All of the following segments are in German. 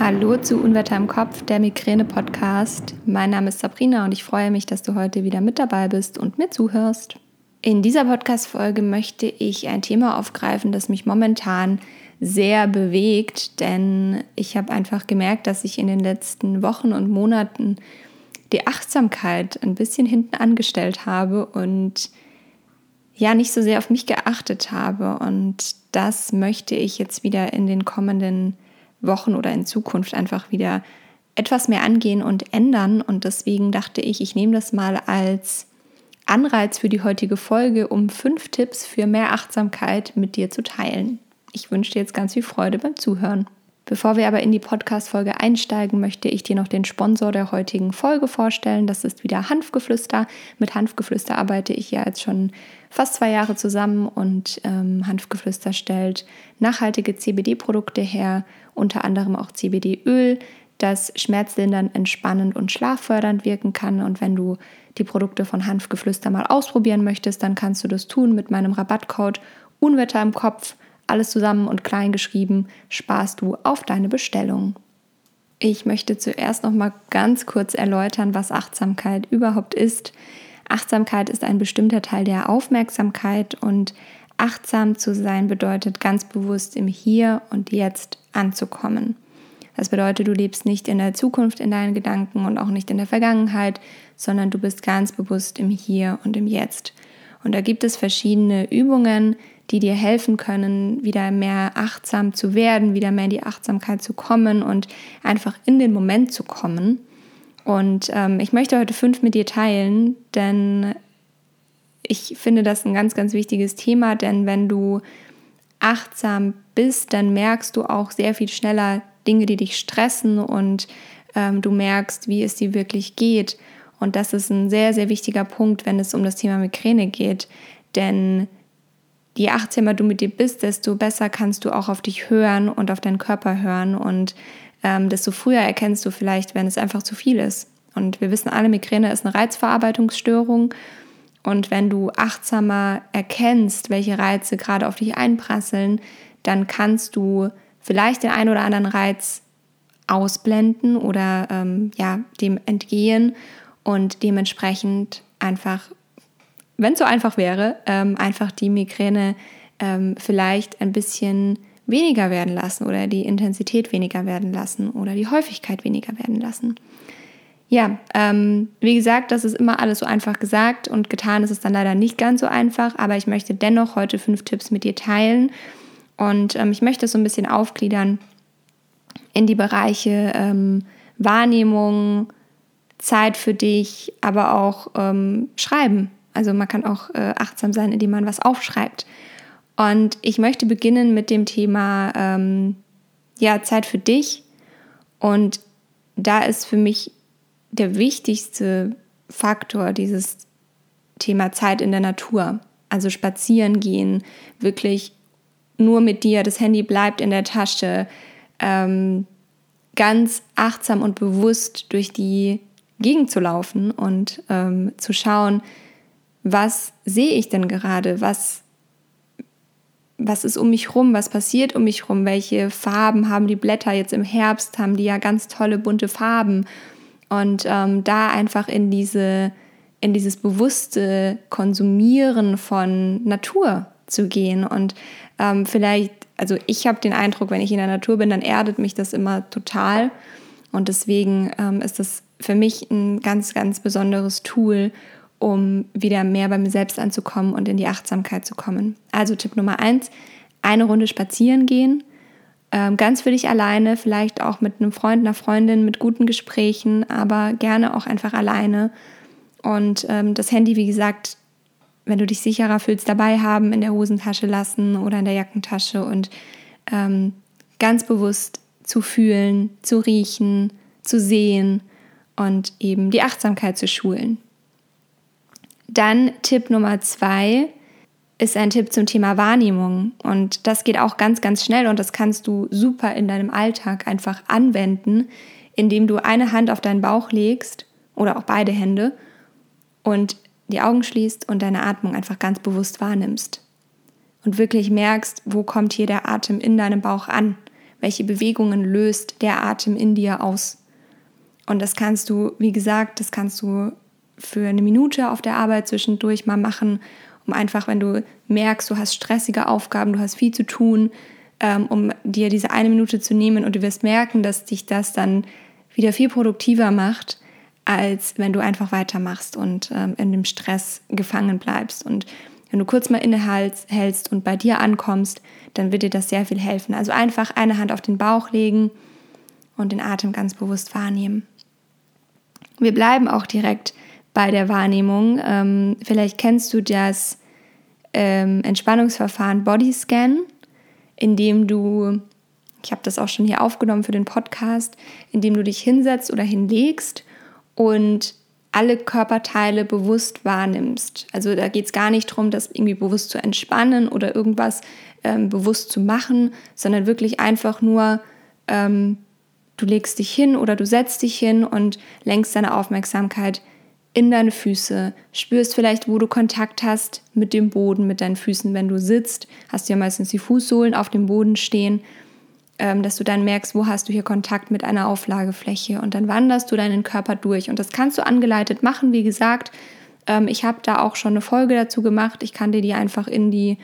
Hallo zu Unwetter im Kopf, der Migräne-Podcast. Mein Name ist Sabrina und ich freue mich, dass du heute wieder mit dabei bist und mir zuhörst. In dieser Podcast-Folge möchte ich ein Thema aufgreifen, das mich momentan sehr bewegt, denn ich habe einfach gemerkt, dass ich in den letzten Wochen und Monaten die Achtsamkeit ein bisschen hinten angestellt habe und ja nicht so sehr auf mich geachtet habe. Und das möchte ich jetzt wieder in den kommenden Wochen oder in Zukunft einfach wieder etwas mehr angehen und ändern. Und deswegen dachte ich, ich nehme das mal als Anreiz für die heutige Folge, um fünf Tipps für mehr Achtsamkeit mit dir zu teilen. Ich wünsche dir jetzt ganz viel Freude beim Zuhören. Bevor wir aber in die Podcast-Folge einsteigen, möchte ich dir noch den Sponsor der heutigen Folge vorstellen. Das ist wieder Hanfgeflüster. Mit Hanfgeflüster arbeite ich ja jetzt schon fast zwei Jahre zusammen und ähm, Hanfgeflüster stellt nachhaltige CBD-Produkte her, unter anderem auch CBD-Öl, das schmerzlindernd, entspannend und schlaffördernd wirken kann. Und wenn du die Produkte von Hanfgeflüster mal ausprobieren möchtest, dann kannst du das tun mit meinem Rabattcode Unwetter im Kopf alles zusammen und klein geschrieben, sparst du auf deine Bestellung. Ich möchte zuerst noch mal ganz kurz erläutern, was Achtsamkeit überhaupt ist. Achtsamkeit ist ein bestimmter Teil der Aufmerksamkeit und achtsam zu sein bedeutet ganz bewusst im Hier und Jetzt anzukommen. Das bedeutet, du lebst nicht in der Zukunft in deinen Gedanken und auch nicht in der Vergangenheit, sondern du bist ganz bewusst im Hier und im Jetzt. Und da gibt es verschiedene Übungen, die dir helfen können, wieder mehr achtsam zu werden, wieder mehr in die Achtsamkeit zu kommen und einfach in den Moment zu kommen. Und ähm, ich möchte heute fünf mit dir teilen, denn ich finde das ein ganz, ganz wichtiges Thema, denn wenn du achtsam bist, dann merkst du auch sehr viel schneller Dinge, die dich stressen und ähm, du merkst, wie es dir wirklich geht. Und das ist ein sehr, sehr wichtiger Punkt, wenn es um das Thema Migräne geht. Denn je achtsamer du mit dir bist, desto besser kannst du auch auf dich hören und auf deinen Körper hören und ähm, desto früher erkennst du vielleicht, wenn es einfach zu viel ist. Und wir wissen alle, Migräne ist eine Reizverarbeitungsstörung. Und wenn du achtsamer erkennst, welche Reize gerade auf dich einprasseln, dann kannst du vielleicht den einen oder anderen Reiz ausblenden oder ähm, ja, dem entgehen und dementsprechend einfach wenn es so einfach wäre, ähm, einfach die Migräne ähm, vielleicht ein bisschen weniger werden lassen oder die Intensität weniger werden lassen oder die Häufigkeit weniger werden lassen. Ja, ähm, wie gesagt, das ist immer alles so einfach gesagt und getan ist es dann leider nicht ganz so einfach, aber ich möchte dennoch heute fünf Tipps mit dir teilen und ähm, ich möchte es so ein bisschen aufgliedern in die Bereiche ähm, Wahrnehmung, Zeit für dich, aber auch ähm, Schreiben. Also man kann auch äh, achtsam sein, indem man was aufschreibt. Und ich möchte beginnen mit dem Thema ähm, ja, Zeit für dich. Und da ist für mich der wichtigste Faktor dieses Thema Zeit in der Natur. Also spazieren gehen, wirklich nur mit dir, das Handy bleibt in der Tasche, ähm, ganz achtsam und bewusst durch die Gegend zu laufen und ähm, zu schauen, was sehe ich denn gerade, was, was ist um mich rum, was passiert um mich rum, welche Farben haben die Blätter jetzt im Herbst, haben die ja ganz tolle bunte Farben? Und ähm, da einfach in diese in dieses bewusste Konsumieren von Natur zu gehen. Und ähm, vielleicht, also ich habe den Eindruck, wenn ich in der Natur bin, dann erdet mich das immer total. Und deswegen ähm, ist das für mich ein ganz, ganz besonderes Tool, um wieder mehr bei mir selbst anzukommen und in die Achtsamkeit zu kommen. Also Tipp Nummer eins, eine Runde spazieren gehen, ähm, ganz für dich alleine, vielleicht auch mit einem Freund, einer Freundin, mit guten Gesprächen, aber gerne auch einfach alleine. Und ähm, das Handy, wie gesagt, wenn du dich sicherer fühlst, dabei haben, in der Hosentasche lassen oder in der Jackentasche und ähm, ganz bewusst zu fühlen, zu riechen, zu sehen und eben die Achtsamkeit zu schulen. Dann Tipp Nummer zwei ist ein Tipp zum Thema Wahrnehmung. Und das geht auch ganz, ganz schnell und das kannst du super in deinem Alltag einfach anwenden, indem du eine Hand auf deinen Bauch legst oder auch beide Hände und die Augen schließt und deine Atmung einfach ganz bewusst wahrnimmst. Und wirklich merkst, wo kommt hier der Atem in deinem Bauch an? welche Bewegungen löst der Atem in dir aus. Und das kannst du, wie gesagt, das kannst du für eine Minute auf der Arbeit zwischendurch mal machen, um einfach, wenn du merkst, du hast stressige Aufgaben, du hast viel zu tun, ähm, um dir diese eine Minute zu nehmen und du wirst merken, dass dich das dann wieder viel produktiver macht, als wenn du einfach weitermachst und ähm, in dem Stress gefangen bleibst. Und wenn du kurz mal innehältst und bei dir ankommst, dann wird dir das sehr viel helfen. Also einfach eine Hand auf den Bauch legen und den Atem ganz bewusst wahrnehmen. Wir bleiben auch direkt bei der Wahrnehmung. Ähm, vielleicht kennst du das ähm, Entspannungsverfahren Bodyscan, in dem du, ich habe das auch schon hier aufgenommen für den Podcast, in dem du dich hinsetzt oder hinlegst und alle Körperteile bewusst wahrnimmst. Also da geht es gar nicht darum, das irgendwie bewusst zu entspannen oder irgendwas ähm, bewusst zu machen, sondern wirklich einfach nur, ähm, du legst dich hin oder du setzt dich hin und lenkst deine Aufmerksamkeit in deine Füße, spürst vielleicht, wo du Kontakt hast mit dem Boden, mit deinen Füßen. Wenn du sitzt, hast du ja meistens die Fußsohlen auf dem Boden stehen, ähm, dass du dann merkst, wo hast du hier Kontakt mit einer Auflagefläche und dann wanderst du deinen Körper durch. Und das kannst du angeleitet machen, wie gesagt. Ähm, ich habe da auch schon eine Folge dazu gemacht. Ich kann dir die einfach in die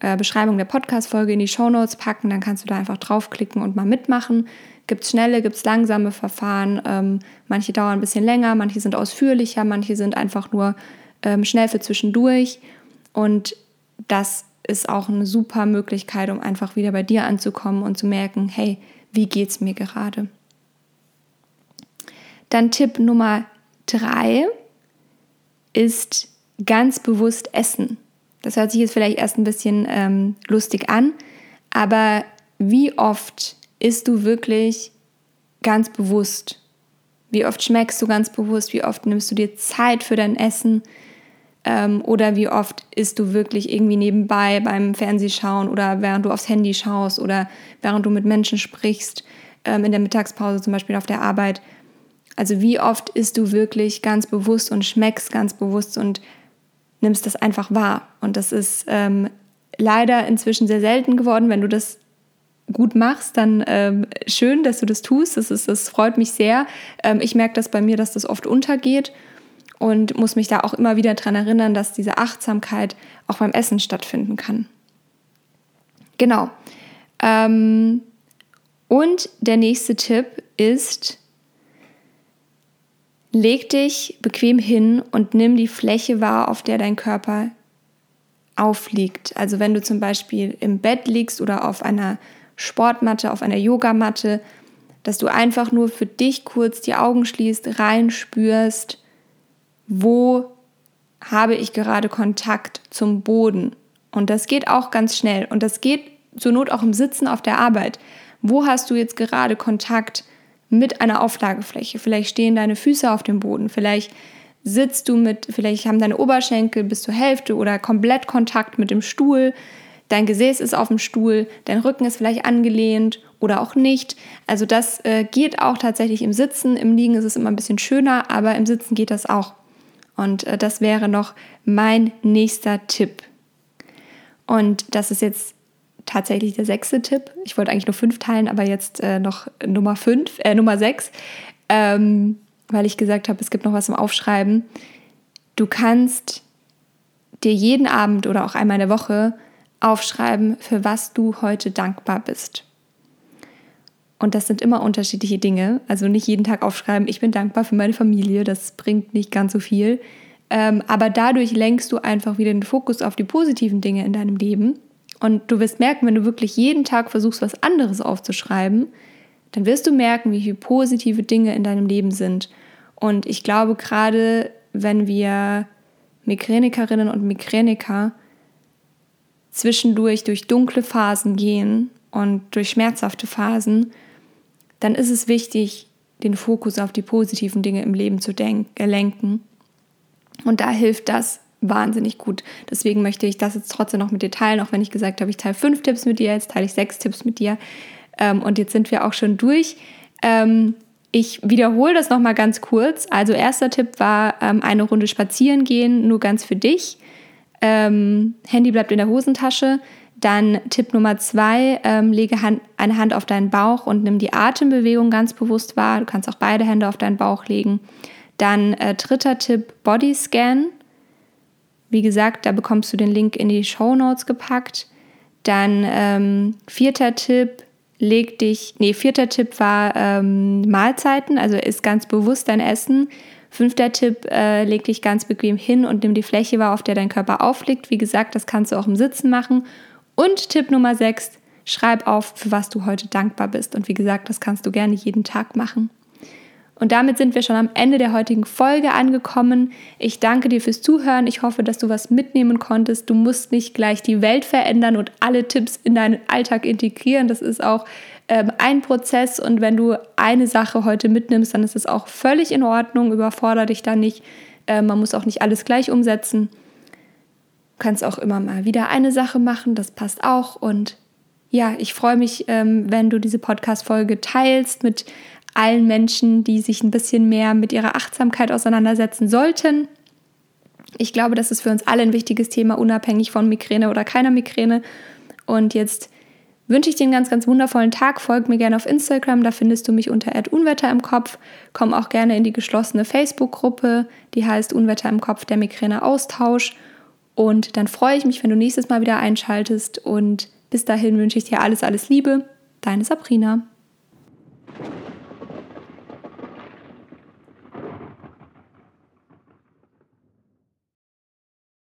äh, Beschreibung der Podcast-Folge in die Show Notes packen. Dann kannst du da einfach draufklicken und mal mitmachen. Gibt es schnelle, gibt es langsame Verfahren. Ähm, manche dauern ein bisschen länger, manche sind ausführlicher, manche sind einfach nur ähm, schnell für zwischendurch. Und das ist auch eine super Möglichkeit, um einfach wieder bei dir anzukommen und zu merken, hey, wie geht es mir gerade? Dann Tipp Nummer drei ist ganz bewusst essen. Das hört sich jetzt vielleicht erst ein bisschen ähm, lustig an, aber wie oft isst du wirklich ganz bewusst? Wie oft schmeckst du ganz bewusst? Wie oft nimmst du dir Zeit für dein Essen? Ähm, oder wie oft isst du wirklich irgendwie nebenbei beim Fernsehschauen oder während du aufs Handy schaust oder während du mit Menschen sprichst, ähm, in der Mittagspause zum Beispiel auf der Arbeit? Also wie oft isst du wirklich ganz bewusst und schmeckst ganz bewusst und nimmst das einfach wahr? Und das ist ähm, leider inzwischen sehr selten geworden, wenn du das gut machst, dann ähm, schön, dass du das tust. Das, ist, das freut mich sehr. Ähm, ich merke das bei mir, dass das oft untergeht und muss mich da auch immer wieder daran erinnern, dass diese Achtsamkeit auch beim Essen stattfinden kann. Genau. Ähm, und der nächste Tipp ist, leg dich bequem hin und nimm die Fläche wahr, auf der dein Körper aufliegt. Also wenn du zum Beispiel im Bett liegst oder auf einer Sportmatte, auf einer Yogamatte, dass du einfach nur für dich kurz die Augen schließt, reinspürst, wo habe ich gerade Kontakt zum Boden. Und das geht auch ganz schnell. Und das geht zur Not auch im Sitzen auf der Arbeit. Wo hast du jetzt gerade Kontakt mit einer Auflagefläche? Vielleicht stehen deine Füße auf dem Boden, vielleicht sitzt du mit, vielleicht haben deine Oberschenkel bis zur Hälfte oder komplett Kontakt mit dem Stuhl dein Gesäß ist auf dem Stuhl, dein Rücken ist vielleicht angelehnt oder auch nicht. Also das äh, geht auch tatsächlich im Sitzen. Im Liegen ist es immer ein bisschen schöner, aber im Sitzen geht das auch. Und äh, das wäre noch mein nächster Tipp. Und das ist jetzt tatsächlich der sechste Tipp. Ich wollte eigentlich nur fünf teilen, aber jetzt äh, noch Nummer fünf, äh, Nummer sechs, ähm, weil ich gesagt habe, es gibt noch was zum Aufschreiben. Du kannst dir jeden Abend oder auch einmal in der Woche aufschreiben, für was du heute dankbar bist. Und das sind immer unterschiedliche Dinge. Also nicht jeden Tag aufschreiben, ich bin dankbar für meine Familie, das bringt nicht ganz so viel. Ähm, aber dadurch lenkst du einfach wieder den Fokus auf die positiven Dinge in deinem Leben. Und du wirst merken, wenn du wirklich jeden Tag versuchst, was anderes aufzuschreiben, dann wirst du merken, wie viele positive Dinge in deinem Leben sind. Und ich glaube, gerade wenn wir Migränikerinnen und Migräniker zwischendurch durch dunkle Phasen gehen und durch schmerzhafte Phasen, dann ist es wichtig, den Fokus auf die positiven Dinge im Leben zu lenken. Und da hilft das wahnsinnig gut. Deswegen möchte ich das jetzt trotzdem noch mit dir teilen, auch wenn ich gesagt habe, ich teile fünf Tipps mit dir, jetzt teile ich sechs Tipps mit dir. Ähm, und jetzt sind wir auch schon durch. Ähm, ich wiederhole das nochmal ganz kurz. Also erster Tipp war ähm, eine Runde spazieren gehen, nur ganz für dich. Ähm, Handy bleibt in der Hosentasche. Dann Tipp Nummer zwei, ähm, lege Hand, eine Hand auf deinen Bauch und nimm die Atembewegung ganz bewusst wahr. Du kannst auch beide Hände auf deinen Bauch legen. Dann äh, dritter Tipp, Body Scan. Wie gesagt, da bekommst du den Link in die Show Notes gepackt. Dann ähm, vierter Tipp, leg dich, nee, vierter Tipp war ähm, Mahlzeiten, also isst ganz bewusst dein Essen. Fünfter Tipp, äh, leg dich ganz bequem hin und nimm die Fläche wahr, auf der dein Körper aufliegt. Wie gesagt, das kannst du auch im Sitzen machen. Und Tipp Nummer sechs, schreib auf, für was du heute dankbar bist. Und wie gesagt, das kannst du gerne jeden Tag machen. Und damit sind wir schon am Ende der heutigen Folge angekommen. Ich danke dir fürs Zuhören. Ich hoffe, dass du was mitnehmen konntest. Du musst nicht gleich die Welt verändern und alle Tipps in deinen Alltag integrieren. Das ist auch ähm, ein Prozess. Und wenn du eine Sache heute mitnimmst, dann ist es auch völlig in Ordnung. Überfordere dich da nicht. Äh, man muss auch nicht alles gleich umsetzen. Du kannst auch immer mal wieder eine Sache machen. Das passt auch. Und ja, ich freue mich, ähm, wenn du diese Podcast-Folge teilst mit allen Menschen, die sich ein bisschen mehr mit ihrer Achtsamkeit auseinandersetzen sollten. Ich glaube, das ist für uns alle ein wichtiges Thema, unabhängig von Migräne oder keiner Migräne. Und jetzt wünsche ich dir einen ganz, ganz wundervollen Tag. Folg mir gerne auf Instagram, da findest du mich unter Unwetter im Kopf. Komm auch gerne in die geschlossene Facebook-Gruppe, die heißt Unwetter im Kopf, der Migräne-Austausch. Und dann freue ich mich, wenn du nächstes Mal wieder einschaltest. Und bis dahin wünsche ich dir alles, alles Liebe. Deine Sabrina.